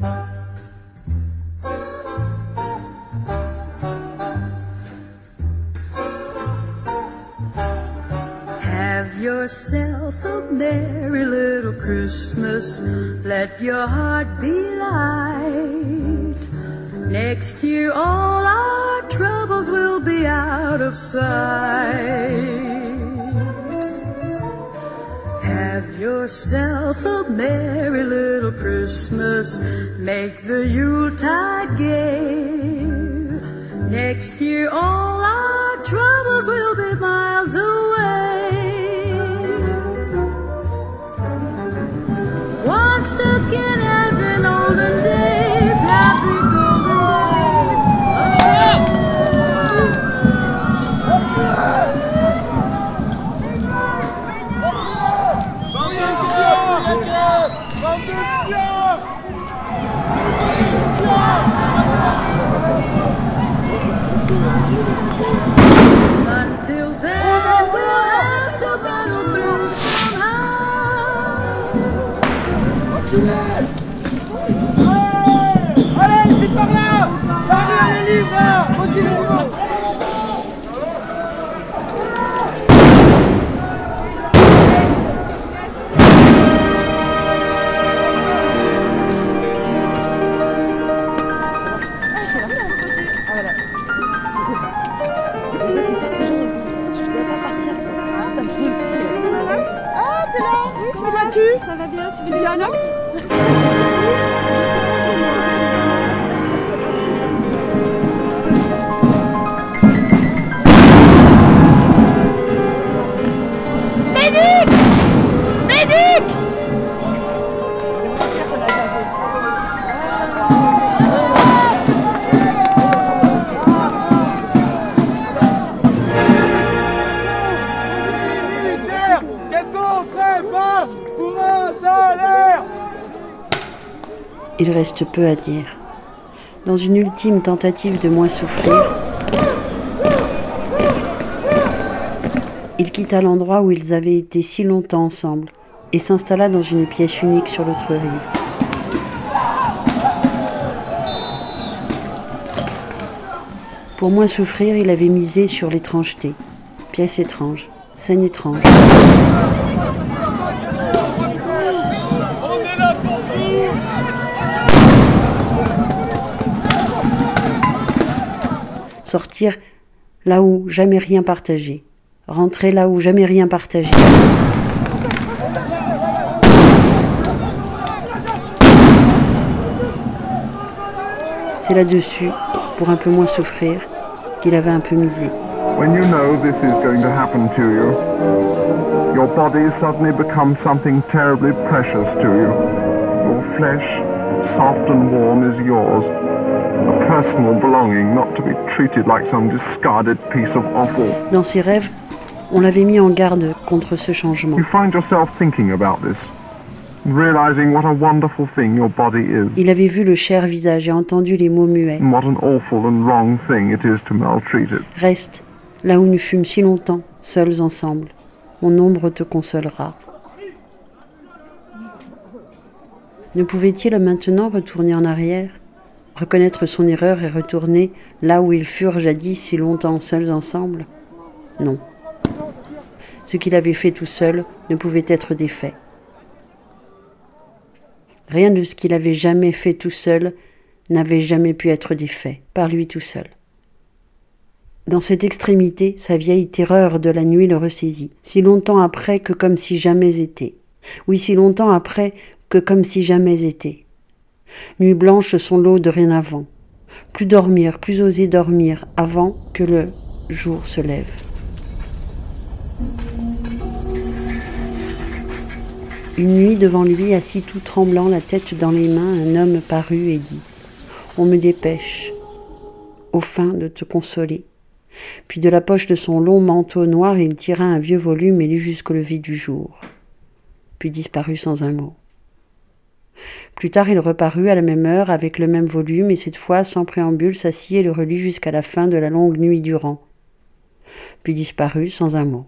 Have yourself a merry little Christmas. Let your heart be light. Next year, all our troubles will be out of sight. Have yourself a merry little Christmas. Make the Yuletide gay. Next year, all our troubles will be miles away. Vas-tu? Ça va bien, tu veux bien un Il reste peu à dire. Dans une ultime tentative de moins souffrir, il quitta l'endroit où ils avaient été si longtemps ensemble et s'installa dans une pièce unique sur l'autre rive. Pour moins souffrir, il avait misé sur l'étrangeté. Pièce étrange, scène étrange. Sortir là où jamais rien partagé. Rentrer là où jamais rien partagé. C'est là-dessus, pour un peu moins souffrir, qu'il avait un peu misé. When you know this is going to happen to you, your body suddenly becomes something terribly precious to you. Your flesh, soft and warm, is yours. A personal belonging, not to be treated like some discarded piece of offal. Dans ses rêves, on l'avait mis en garde contre ce changement. You find yourself thinking about this, realizing what a wonderful thing your body is, Il avait vu le cher visage et entendu les mots muets. what an awful and wrong thing it is to maltreat it. Reste là où nous fûmes si longtemps, seuls ensemble. Mon ombre te consolera. Ne pouvait-il maintenant retourner en arrière, reconnaître son erreur et retourner là où ils furent jadis si longtemps seuls ensemble Non. Ce qu'il avait fait tout seul ne pouvait être défait. Rien de ce qu'il avait jamais fait tout seul n'avait jamais pu être défait par lui tout seul. Dans cette extrémité, sa vieille terreur de la nuit le ressaisit, si longtemps après que comme si jamais été. Oui, si longtemps après que comme si jamais été. Nuit blanche son lot de rien avant. Plus dormir, plus oser dormir avant que le jour se lève. Une nuit devant lui, assis tout tremblant, la tête dans les mains, un homme parut et dit On me dépêche, au fin de te consoler. Puis de la poche de son long manteau noir, il tira un vieux volume et lut jusqu'au lever du jour. Puis disparut sans un mot. Plus tard, il reparut à la même heure avec le même volume et cette fois, sans préambule, s'assit et le relut jusqu'à la fin de la longue nuit durant. Puis disparut sans un mot.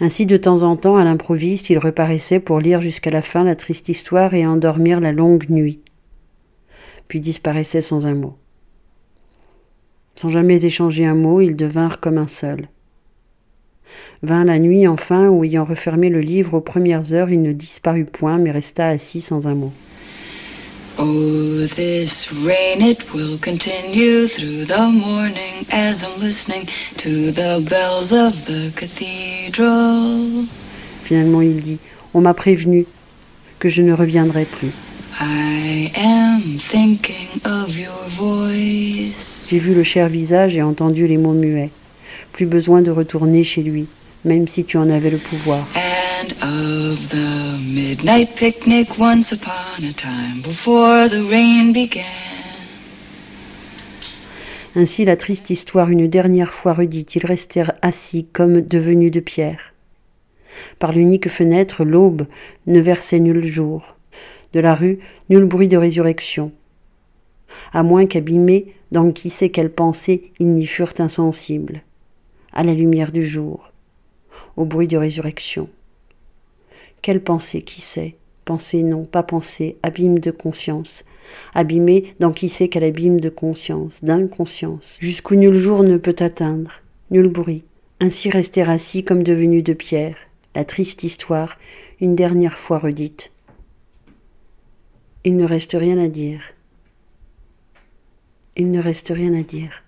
Ainsi, de temps en temps, à l'improviste, il reparaissait pour lire jusqu'à la fin la triste histoire et endormir la longue nuit, puis disparaissait sans un mot. Sans jamais échanger un mot, ils devinrent comme un seul. Vint la nuit enfin, où ayant refermé le livre aux premières heures, il ne disparut point, mais resta assis sans un mot. Oh, this rain, it will continue through the morning as I'm listening to the bells of the cathedral. Finalement, il dit On m'a prévenu que je ne reviendrai plus. I am thinking of your voice. J'ai vu le cher visage et entendu les mots muets. Plus besoin de retourner chez lui, même si tu en avais le pouvoir. And of the midnight picnic once upon a time before the rain began. Ainsi la triste histoire une dernière fois redite, ils restèrent assis comme devenus de pierre. Par l'unique fenêtre, l'aube ne versait nul jour. De la rue, nul bruit de résurrection. À moins qu'abîmés dans qui sait quelle pensée, ils n'y furent insensibles. À la lumière du jour, au bruit de résurrection. Quelle pensée, qui sait? Pensée non, pas pensée, abîme de conscience. Abîmé dans qui sait quel abîme de conscience, d'inconscience, jusqu'où nul jour ne peut atteindre, nul bruit. Ainsi rester assis comme devenu de pierre, la triste histoire, une dernière fois redite. Il ne reste rien à dire. Il ne reste rien à dire.